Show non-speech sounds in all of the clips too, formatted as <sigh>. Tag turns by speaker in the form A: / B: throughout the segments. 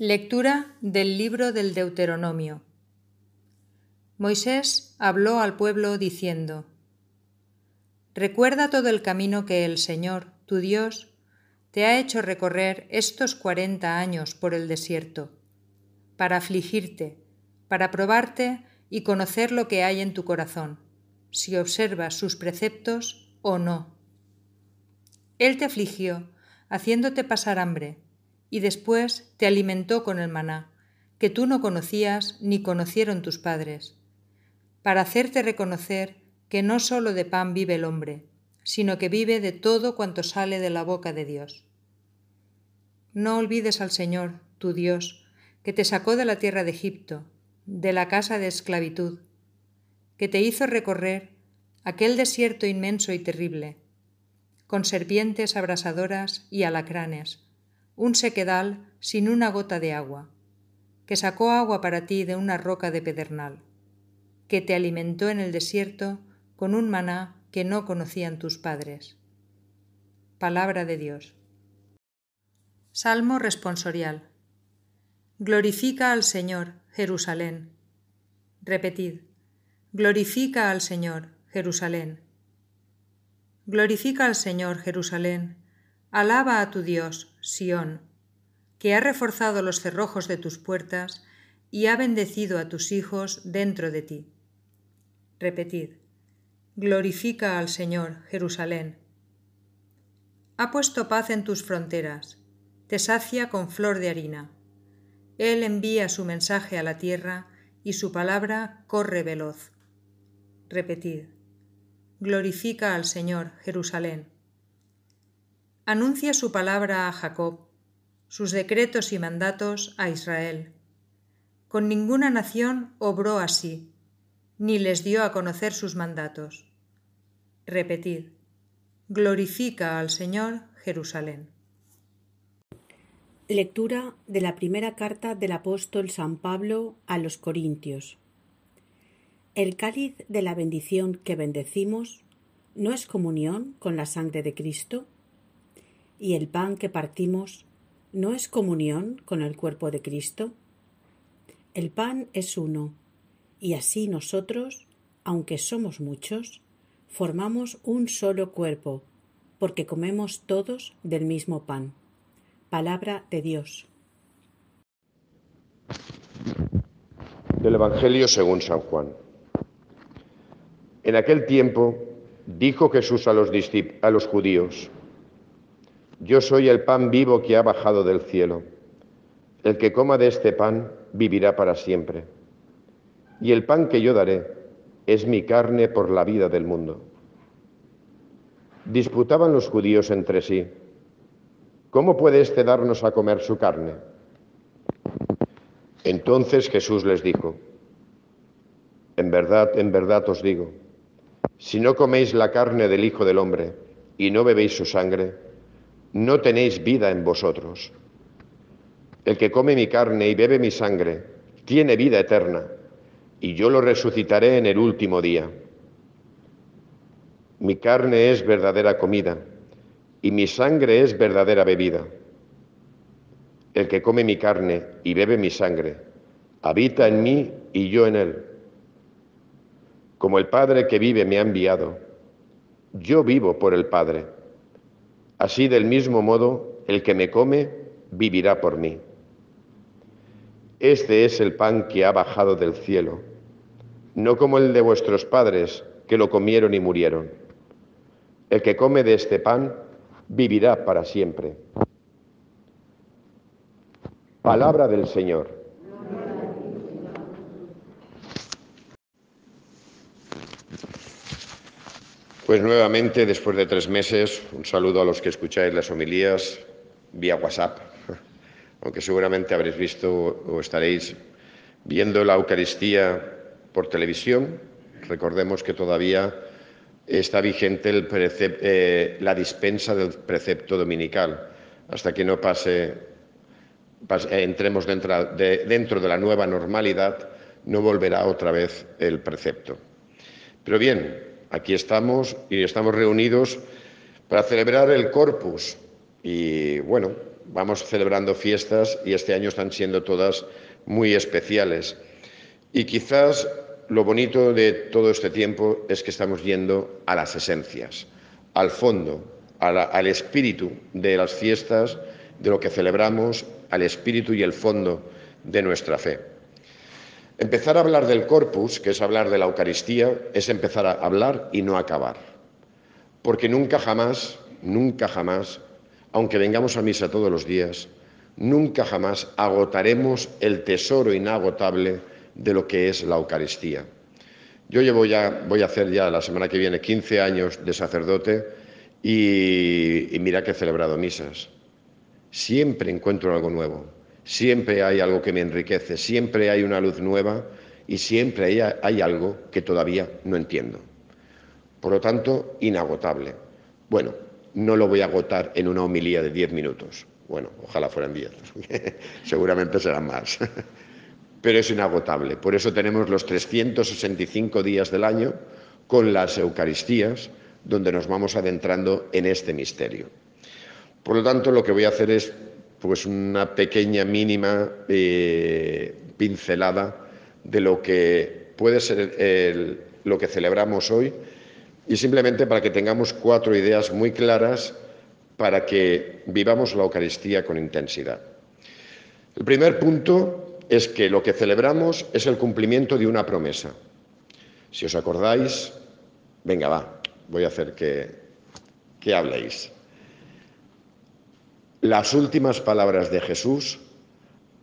A: Lectura del libro del Deuteronomio. Moisés habló al pueblo diciendo, Recuerda todo el camino que el Señor, tu Dios, te ha hecho recorrer estos cuarenta años por el desierto, para afligirte, para probarte y conocer lo que hay en tu corazón, si observas sus preceptos o no. Él te afligió, haciéndote pasar hambre y después te alimentó con el maná, que tú no conocías ni conocieron tus padres, para hacerte reconocer que no sólo de pan vive el hombre, sino que vive de todo cuanto sale de la boca de Dios. No olvides al Señor, tu Dios, que te sacó de la tierra de Egipto, de la casa de esclavitud, que te hizo recorrer aquel desierto inmenso y terrible, con serpientes abrasadoras y alacranes, un sequedal sin una gota de agua, que sacó agua para ti de una roca de pedernal, que te alimentó en el desierto con un maná que no conocían tus padres. Palabra de Dios. Salmo responsorial. Glorifica al Señor, Jerusalén. Repetid. Glorifica al Señor, Jerusalén. Glorifica al Señor, Jerusalén. Alaba a tu Dios, Sión, que ha reforzado los cerrojos de tus puertas y ha bendecido a tus hijos dentro de ti. Repetid, glorifica al Señor, Jerusalén. Ha puesto paz en tus fronteras, te sacia con flor de harina. Él envía su mensaje a la tierra y su palabra corre veloz. Repetid, glorifica al Señor, Jerusalén. Anuncia su palabra a Jacob, sus decretos y mandatos a Israel. Con ninguna nación obró así, ni les dio a conocer sus mandatos. Repetid, glorifica al Señor Jerusalén.
B: Lectura de la primera carta del apóstol San Pablo a los Corintios. El cáliz de la bendición que bendecimos no es comunión con la sangre de Cristo y el pan que partimos no es comunión con el cuerpo de Cristo? El pan es uno, y así nosotros, aunque somos muchos, formamos un solo cuerpo, porque comemos todos del mismo pan. Palabra de Dios.
C: Del Evangelio según San Juan. En aquel tiempo dijo Jesús a los, a los judíos, yo soy el pan vivo que ha bajado del cielo. El que coma de este pan vivirá para siempre. Y el pan que yo daré es mi carne por la vida del mundo. Disputaban los judíos entre sí. ¿Cómo puede éste darnos a comer su carne? Entonces Jesús les dijo, en verdad, en verdad os digo, si no coméis la carne del Hijo del Hombre y no bebéis su sangre, no tenéis vida en vosotros. El que come mi carne y bebe mi sangre tiene vida eterna, y yo lo resucitaré en el último día. Mi carne es verdadera comida, y mi sangre es verdadera bebida. El que come mi carne y bebe mi sangre, habita en mí y yo en él. Como el Padre que vive me ha enviado, yo vivo por el Padre Así del mismo modo, el que me come vivirá por mí. Este es el pan que ha bajado del cielo, no como el de vuestros padres, que lo comieron y murieron. El que come de este pan vivirá para siempre. Palabra del Señor. Pues nuevamente, después de tres meses, un saludo a los que escucháis las homilías vía WhatsApp, <laughs> aunque seguramente habréis visto o estaréis viendo la Eucaristía por televisión. Recordemos que todavía está vigente eh, la dispensa del precepto dominical, hasta que no pase, entremos dentro de la nueva normalidad, no volverá otra vez el precepto. Pero bien, aquí estamos y estamos reunidos para celebrar el Corpus. Y bueno, vamos celebrando fiestas y este año están siendo todas muy especiales. Y quizás lo bonito de todo este tiempo es que estamos yendo a las esencias, al fondo, al espíritu de las fiestas, de lo que celebramos, al espíritu y el fondo de nuestra fe. Empezar a hablar del corpus, que es hablar de la Eucaristía, es empezar a hablar y no acabar. Porque nunca jamás, nunca jamás, aunque vengamos a misa todos los días, nunca jamás agotaremos el tesoro inagotable de lo que es la Eucaristía. Yo llevo ya, voy a hacer ya la semana que viene 15 años de sacerdote y, y mira que he celebrado misas. Siempre encuentro algo nuevo, siempre hay algo que me enriquece, siempre hay una luz nueva y siempre hay, algo que todavía no entiendo. Por lo tanto, inagotable. Bueno, no lo voy a agotar en una homilía de 10 minutos. Bueno, ojalá fueran 10, <laughs> seguramente serán más. <laughs> Pero es inagotable. Por eso tenemos los 365 días del año con las Eucaristías, donde nos vamos adentrando en este misterio. Por lo tanto, lo que voy a hacer es pues, una pequeña, mínima eh, pincelada de lo que puede ser lo que celebramos hoy y simplemente para que tengamos cuatro ideas muy claras para que vivamos la Eucaristía con intensidad. El primer punto es que lo que celebramos es el cumplimiento de una promesa. Si os acordáis, venga, va, voy a hacer que, que habléis. Las últimas palabras de Jesús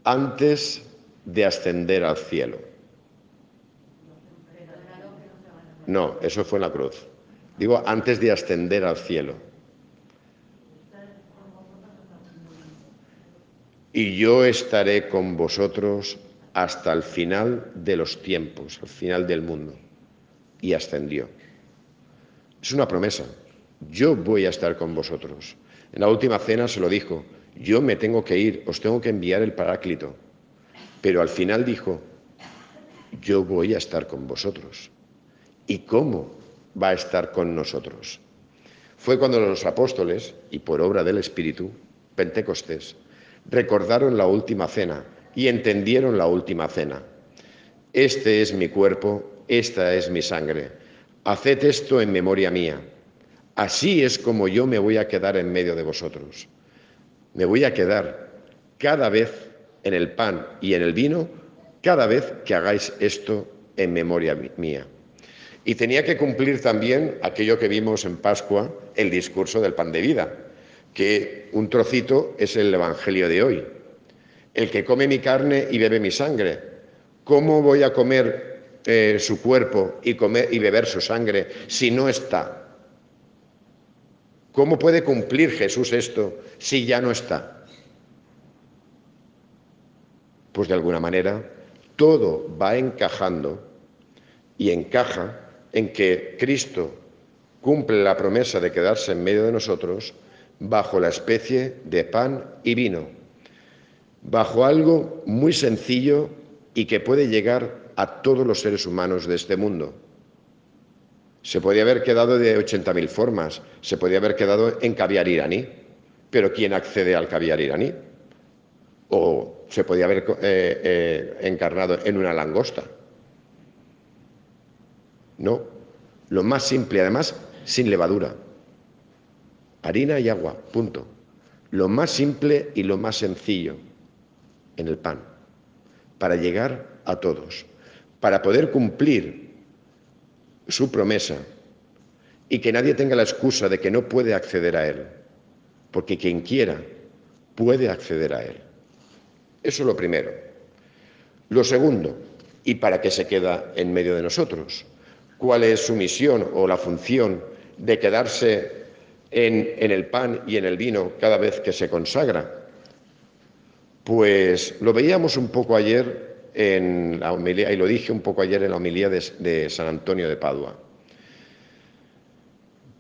C: antes de ascender al cielo. No, eso fue en la cruz. Digo, antes de ascender al cielo. Y yo estaré con vosotros hasta el final de los tiempos, al final del mundo. Y ascendió. Es una promesa. Yo voy a estar con vosotros. En la última cena se lo dijo, yo me tengo que ir, os tengo que enviar el Paráclito. Pero al final dijo, yo voy a estar con vosotros. ¿Y cómo va a estar con nosotros? Fue cuando los apóstoles, y por obra del Espíritu, Pentecostés, recordaron la última cena y entendieron la última cena. Este es mi cuerpo, esta es mi sangre. Haced esto en memoria mía. Así es como yo me voy a quedar en medio de vosotros. Me voy a quedar cada vez en el pan y en el vino, cada vez que hagáis esto en memoria mía. Y tenía que cumplir también aquello que vimos en Pascua, el discurso del pan de vida, que un trocito es el Evangelio de hoy. El que come mi carne y bebe mi sangre. ¿Cómo voy a comer eh, su cuerpo y, beber su sangre si no está ¿Cómo puede cumplir Jesús esto si ya no está? Pues de alguna manera todo va encajando y encaja en que Cristo cumple la promesa de quedarse en medio de nosotros bajo la especie de pan y vino, bajo algo muy sencillo y que puede llegar a todos los seres humanos de este mundo. Se podía haber quedado de 80.000 formas, se podía haber quedado en caviar iraní, pero ¿quién accede al caviar iraní? O se podía haber eh, eh, encarnado en una langosta. No, lo más simple, además, sin levadura. Harina y agua, punto. Lo más simple y lo más sencillo en el pan, para llegar a todos, para poder cumplir su promesa y que nadie tenga la excusa de que no puede acceder a Él, porque quien quiera puede acceder a Él. Eso es lo primero. Lo segundo, ¿y para qué se queda en medio de nosotros? ¿Cuál es su misión o la función de quedarse en, en el pan y en el vino cada vez que se consagra? Pues lo veíamos un poco ayer en la homilía, y lo dije un poco ayer en la homilía de, San Antonio de Padua,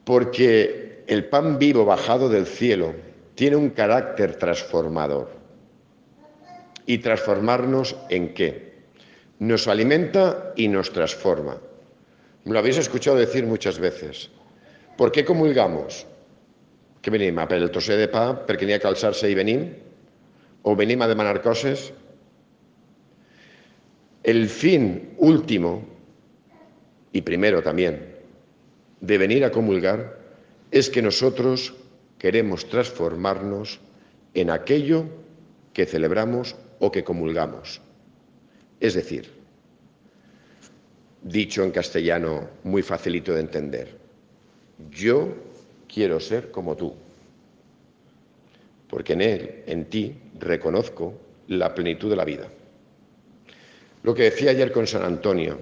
C: porque el pan vivo bajado del cielo tiene un carácter transformador. ¿Y transformarnos en qué? Nos alimenta y nos transforma. Lo habéis escuchado decir muchas veces. ¿Por qué comulgamos? Què venim? A el trosser de pa perquè n'hi ha que? O venim a demanar? El fin último, y primero también, de venir a comulgar es que nosotros queremos transformarnos en aquello que celebramos o que comulgamos. Es decir, dicho en castellano muy facilito de entender, yo quiero ser como tú, porque en él, en ti, reconozco la plenitud de la vida. Lo que decía ayer con San Antonio,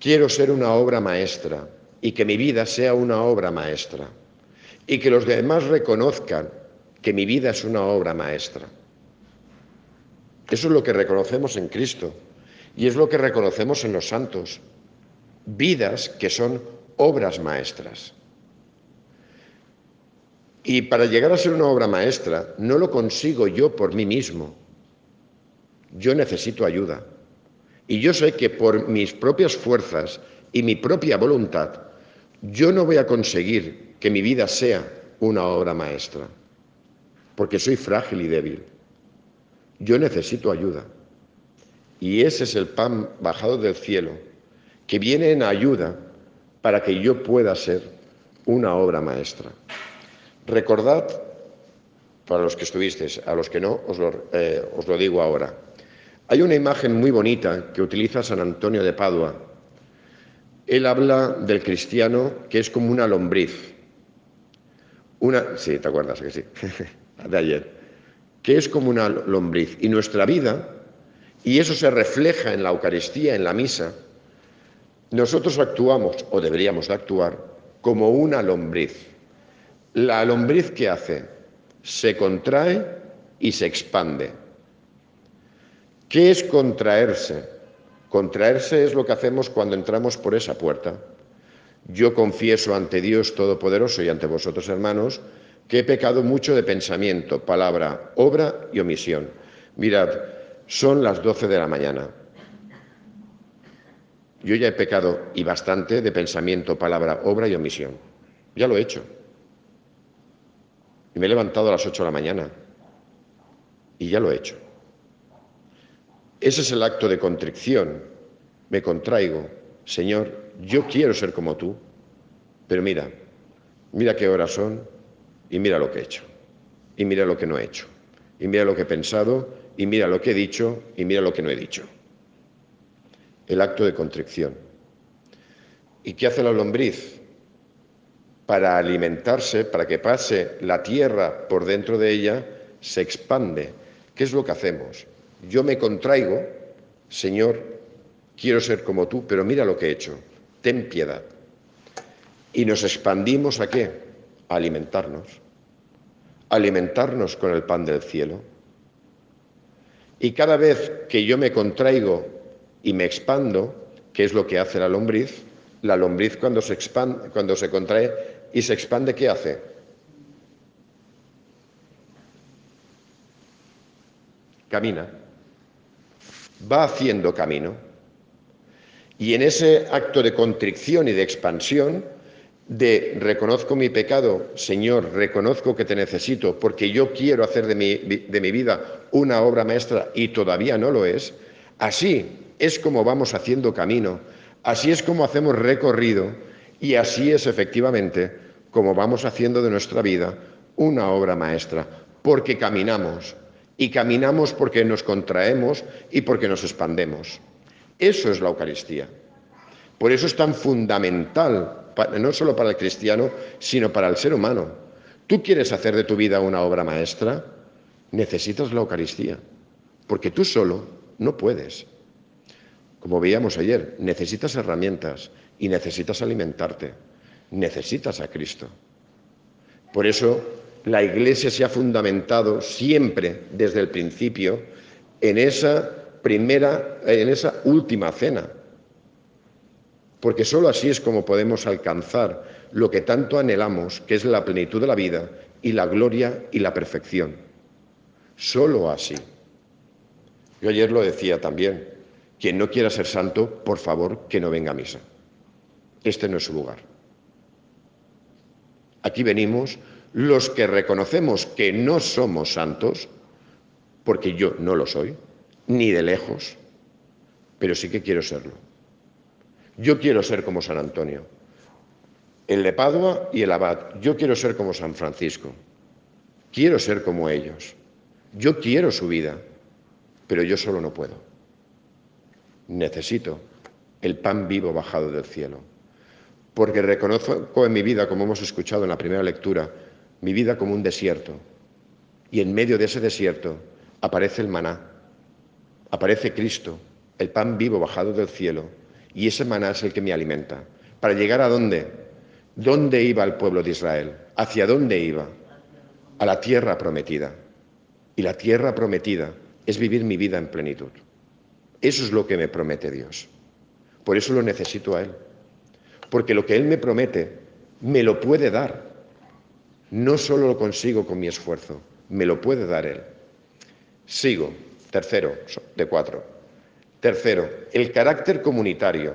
C: quiero ser una obra maestra y que mi vida sea una obra maestra y que los demás reconozcan que mi vida es una obra maestra. Eso es lo que reconocemos en Cristo y es lo que reconocemos en los santos. Vidas que son obras maestras. Y para llegar a ser una obra maestra no lo consigo yo por mí mismo. Yo necesito ayuda. Y yo sé que por mis propias fuerzas y mi propia voluntad, yo no voy a conseguir que mi vida sea una obra maestra, porque soy frágil y débil. Yo necesito ayuda. Y ese es el pan bajado del cielo, que viene en ayuda para que yo pueda ser una obra maestra. Recordad, para los que estuvisteis, a los que no, os lo, eh, os lo digo ahora. Hay una imagen muy bonita que utiliza San Antonio de Padua. Él habla del cristiano que es como una lombriz. Una, sí, te acuerdas que sí, <laughs> de ayer que es como una lombriz. Y nuestra vida, y eso se refleja en la Eucaristía, en la misa, nosotros actuamos, o deberíamos de actuar, como una lombriz. La lombriz que hace se contrae y se expande. ¿Qué es contraerse? Contraerse es lo que hacemos cuando entramos por esa puerta. Yo confieso ante Dios Todopoderoso y ante vosotros, hermanos, que he pecado mucho de pensamiento, palabra, obra y omisión. Mirad, son las 12 de la mañana. Yo ya he pecado y bastante de pensamiento, palabra, obra y omisión. Ya lo he hecho. Y me he levantado a las 8 de la mañana. Y ya lo he hecho. Ese es el acto de contrición. Me contraigo. Señor, yo quiero ser como tú. Pero mira, mira qué horas son, y mira lo que he hecho, y mira lo que no he hecho, y mira lo que he pensado, y mira lo que he dicho, y mira lo que no he dicho. El acto de contrición. ¿Y qué hace la lombriz? Para alimentarse, para que pase la tierra por dentro de ella, se expande. ¿Qué es lo que hacemos? Yo me contraigo, Señor, quiero ser como tú, pero mira lo que he hecho. Ten piedad. Y nos expandimos a qué? alimentarnos, alimentarnos con el pan del cielo. Y cada vez que yo me contraigo y me expando, ¿qué es lo que hace la lombriz? La lombriz cuando se, expande, cuando se contrae y se expande, ¿qué hace? Camina. Va haciendo camino. Y en ese acto de contrición y de expansión, de reconozco mi pecado, Señor, reconozco que te necesito porque yo quiero hacer de mi, de mi, vida una obra maestra y todavía no lo es, así es como vamos haciendo camino, así es como hacemos recorrido y así es efectivamente como vamos haciendo de nuestra vida una obra maestra, porque caminamos y caminamos porque nos contraemos y porque nos expandemos. Eso es la Eucaristía. Por eso es tan fundamental no solo para el cristiano, sino para el ser humano. ¿Tú quieres hacer de tu vida una obra maestra? Necesitas la Eucaristía, porque tú solo no puedes. Como veíamos ayer, necesitas herramientas y necesitas alimentarte, necesitas a Cristo. Por eso la Iglesia se ha fundamentado siempre desde el principio en esa primera, en esa última cena, porque sólo así es como podemos alcanzar lo que tanto anhelamos, que es la plenitud de la vida y la gloria y la perfección. Sólo así. Yo ayer lo decía también, quien no quiera ser santo, por favor, que no venga a misa. Este no es su lugar. Aquí venimos los que reconocemos que no somos santos, porque yo no lo soy, ni de lejos, pero sí que quiero serlo. Yo quiero ser como San Antonio, el de Padua y el abad. Yo quiero ser como San Francisco. Quiero ser como ellos. Yo quiero su vida, pero yo solo no puedo. Necesito el pan vivo bajado del cielo. Porque reconozco en mi vida, como hemos escuchado en la primera lectura, mi vida como un desierto. Y en medio de ese desierto aparece el maná, aparece Cristo, el pan vivo bajado del cielo, y ese maná es el que me alimenta. ¿Para llegar a dónde? ¿Dónde iba el pueblo de Israel? ¿Hacia dónde iba? A la tierra prometida. Y la tierra prometida es vivir mi vida en plenitud. Eso es lo que me promete Dios. Por eso lo necesito a Él. Porque lo que Él me promete, me lo puede dar. No solo lo consigo con mi esfuerzo, me lo puede dar Él. Sigo. Tercero, de cuatro. Tercero, el carácter comunitario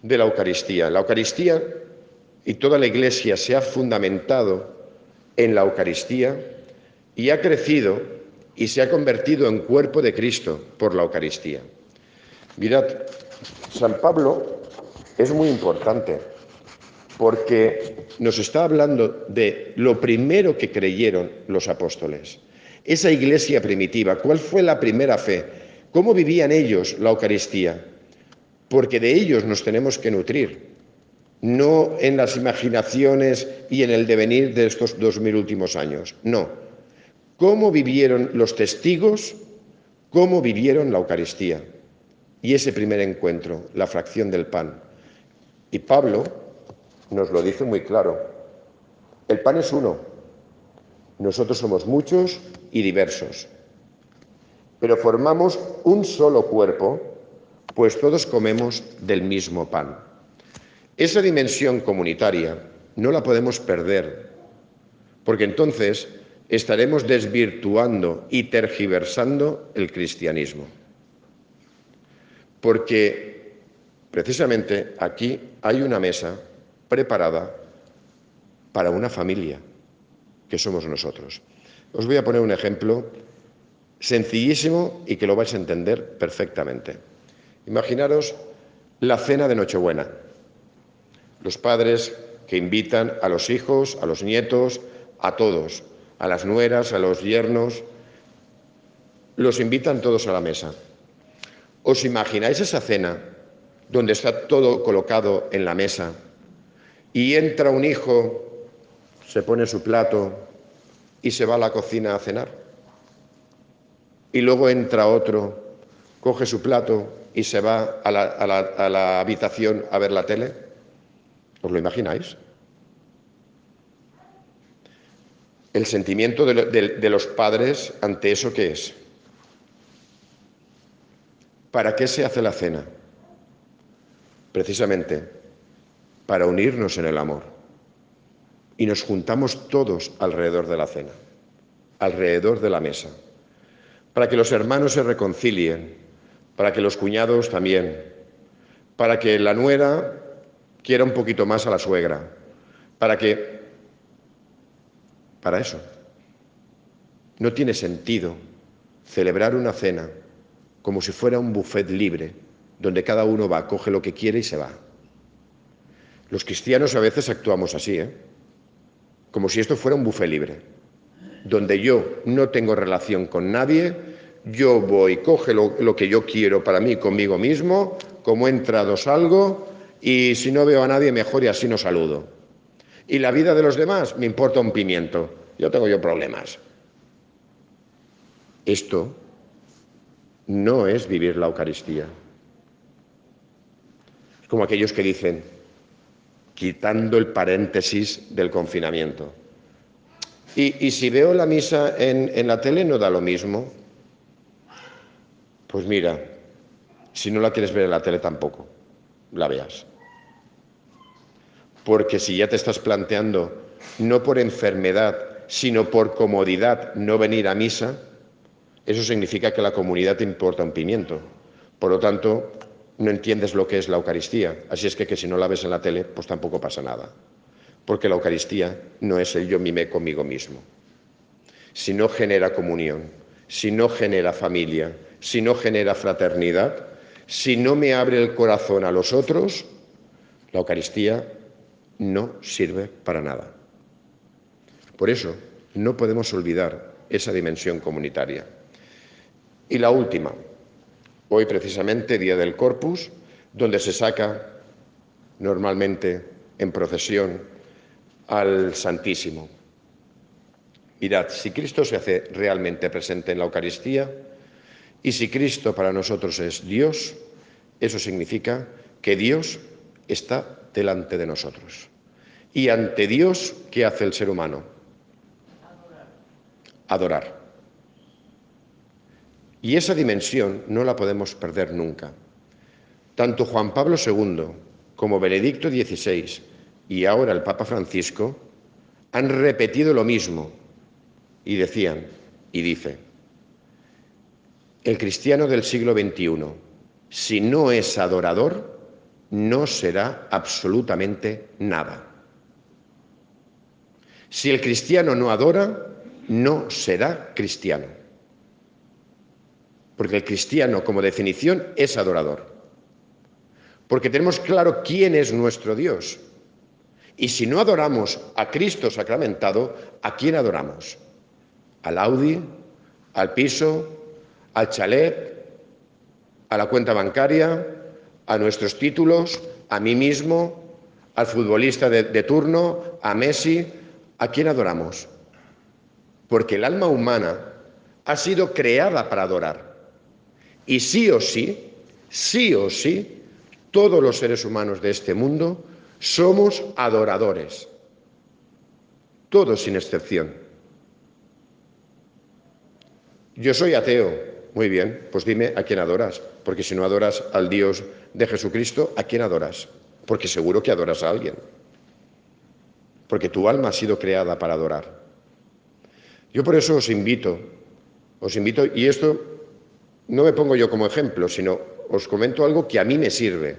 C: de la Eucaristía. La Eucaristía y toda la Iglesia se ha fundamentado en la Eucaristía y ha crecido y se ha convertido en cuerpo de Cristo por la Eucaristía. Mirad, San Pablo es muy importante porque nos está hablando de lo primero que creyeron los apóstoles. Esa iglesia primitiva, ¿cuál fue la primera fe? ¿Cómo vivían ellos la Eucaristía? Porque de ellos nos tenemos que nutrir, no en las imaginaciones y en el devenir de estos dos mil últimos años, no. ¿Cómo vivieron los testigos? ¿Cómo vivieron la Eucaristía? Y ese primer encuentro, la fracción del pan. Y Pablo nos lo dice muy claro. El pan es uno. Nosotros somos muchos y diversos. Pero formamos un solo cuerpo, pues todos comemos del mismo pan. Esa dimensión comunitaria no la podemos perder, porque entonces estaremos desvirtuando y tergiversando el cristianismo. Porque precisamente aquí hay una mesa preparada para una familia, que somos nosotros. Os voy a poner un ejemplo sencillísimo y que lo vais a entender perfectamente. Imaginaros la cena de Nochebuena. Los padres que invitan a los hijos, a los nietos, a todos, a las nueras, a los yernos, los invitan todos a la mesa. ¿Os imagináis esa cena donde está todo colocado en la mesa y entra un hijo, se pone su plato, y se va a la cocina a cenar. Y luego entra otro, coge su plato y se va a la, habitación a ver la tele. ¿Os lo imagináis? El sentimiento de, de los padres ante eso qué es. ¿Para qué se hace la cena? Precisamente para unirnos en el amor y nos juntamos todos alrededor de la cena, alrededor de la mesa, para que los hermanos se reconcilien, para que los cuñados también, para que la nuera quiera un poquito más a la suegra, para que... Para eso. No tiene sentido celebrar una cena como si fuera un buffet libre, donde cada uno va, coge lo que quiere y se va. Los cristianos a veces actuamos así, ¿eh? como si esto fuera un buffet libre, donde yo no tengo relación con nadie, yo voy, coge lo, que yo quiero para mí conmigo mismo, como he entrado salgo, y si no veo a nadie mejor y así no saludo. Y la vida de los demás me importa un pimiento, yo tengo yo problemas. Esto no es vivir la Eucaristía. Es como aquellos que dicen, quitando el paréntesis del confinamiento. Y, si veo la misa en, en la tele no da lo mismo. Pues mira, si no la quieres ver en la tele tampoco, la veas. Porque si ya te estás planteando, no por enfermedad, sino por comodidad, no venir a misa, eso significa que la comunidad te importa un pimiento. Por lo tanto, no entiendes lo que es la Eucaristía. Así es que, que si no la ves en la tele, pues tampoco pasa nada. porque la Eucaristía no es el yo mime conmigo mismo. Si no genera comunión, si no genera familia, si no genera fraternidad, si no me abre el corazón a los otros, la Eucaristía no sirve para nada. Por eso no podemos olvidar esa dimensión comunitaria. Y la última, hoy precisamente, Día del Corpus, donde se saca normalmente en procesión al Santísimo. Mirad, si Cristo se hace realmente presente en la Eucaristía y si Cristo para nosotros es Dios, eso significa que Dios está delante de nosotros. Y ante Dios, ¿qué hace el ser humano? Adorar. Y esa dimensión no la podemos perder nunca. Tanto Juan Pablo II como Benedicto XVI y ahora el Papa Francisco han repetido lo mismo y decían y dice, el cristiano del siglo XXI, si no es adorador, no será absolutamente nada. Si el cristiano no adora, no será cristiano. Porque el cristiano, como definición, es adorador. Porque tenemos claro quién es nuestro Dios. Y si no adoramos a Cristo sacramentado, ¿a quién adoramos? ¿Al Audi? ¿Al piso? ¿Al chalet? ¿A la cuenta bancaria? ¿A nuestros títulos? ¿A mí mismo? ¿Al futbolista de, turno? ¿A Messi? ¿A quién adoramos? Porque el alma humana ha sido creada para adorar. Y sí o sí, sí o sí, todos los seres humanos de este mundo somos adoradores. Todos sin excepción. Yo soy ateo. Muy bien, pues dime a quién adoras. Porque si no adoras al Dios de Jesucristo, ¿a quién adoras? Porque seguro que adoras a alguien porque tu alma ha sido creada para adorar. Yo por eso os invito, os invito, y esto no me pongo yo como ejemplo, sino os comento algo que a mí me sirve,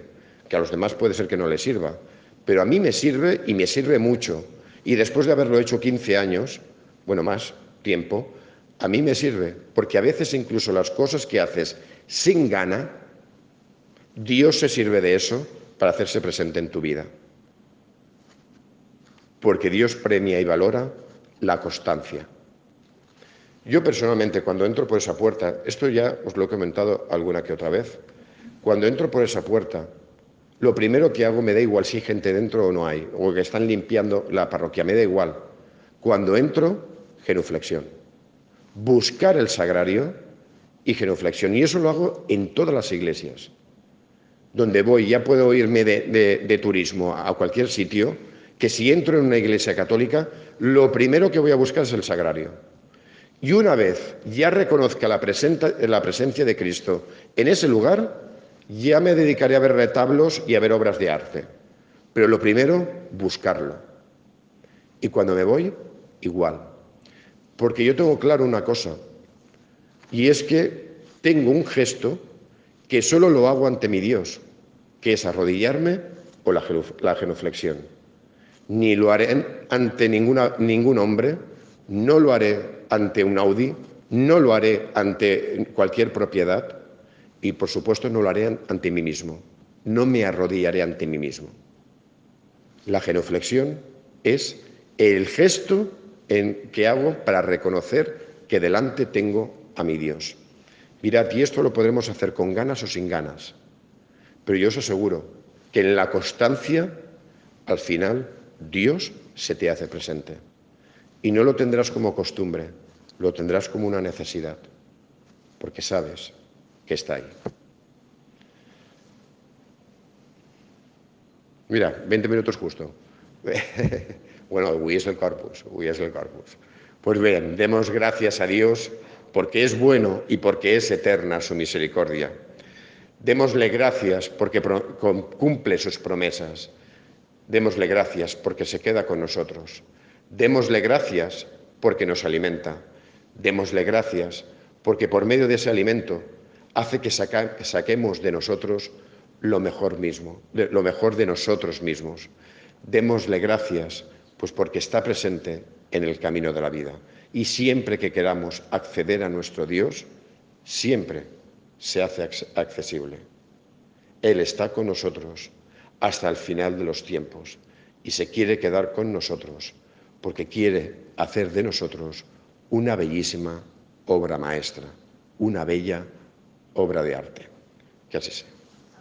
C: que a los demás puede ser que no les sirva, pero a mí me sirve y me sirve mucho. Y después de haberlo hecho 15 años, bueno, más tiempo, a mí me sirve, porque a veces incluso las cosas que haces sin gana, Dios se sirve de eso para hacerse presente en tu vida porque Dios premia y valora la constancia. Yo personalmente cuando entro por esa puerta, esto ya os lo he comentado alguna que otra vez, cuando entro por esa puerta, lo primero que hago me da igual si hay gente dentro o no hay, o que están limpiando la parroquia, me da igual. Cuando entro, genuflexión. Buscar el sagrario y genuflexión. Y eso lo hago en todas las iglesias. Donde voy, ya puedo irme de, de turismo a cualquier sitio, que si entro en una iglesia católica, lo primero que voy a buscar es el sagrario. Y una vez ya reconozca la, presencia de Cristo en ese lugar, ya me dedicaré a ver retablos y a ver obras de arte. Pero lo primero, buscarlo. Y cuando me voy, igual. Porque yo tengo claro una cosa, y es que tengo un gesto que solo lo hago ante mi Dios, que es arrodillarme o la genuflexión ni lo haré ante ningún hombre, no lo haré ante un Audi, no lo haré ante cualquier propiedad y, por supuesto, no lo haré ante mí mismo. No me arrodillaré ante mí mismo. La genuflexión es el gesto en que hago para reconocer que delante tengo a mi Dios. Mirad, y esto lo podremos hacer con ganas o sin ganas, pero yo os aseguro que en la constancia, al final, Dios se te hace presente. Y no lo tendrás como costumbre, lo tendrás como una necesidad, porque sabes que está ahí. Mira, 20 minutos justo. <laughs> bueno, hoy el corpus, hoy es el corpus. Pues bien, demos gracias a Dios porque es bueno y porque es eterna su misericordia. Démosle gracias porque cumple sus promesas Démosle gracias porque se queda con nosotros. Démosle gracias porque nos alimenta. Démosle gracias porque por medio de ese alimento hace que saquemos de nosotros lo mejor mismo, lo mejor de nosotros mismos. démosle gracias, pues porque está presente en el camino de la vida. Y siempre que queramos acceder a nuestro Dios, siempre se hace accesible. Él está con nosotros hasta el final de los tiempos y se quiere quedar con nosotros porque quiere hacer de nosotros una bellísima obra maestra, una bella obra de arte. Que así sea.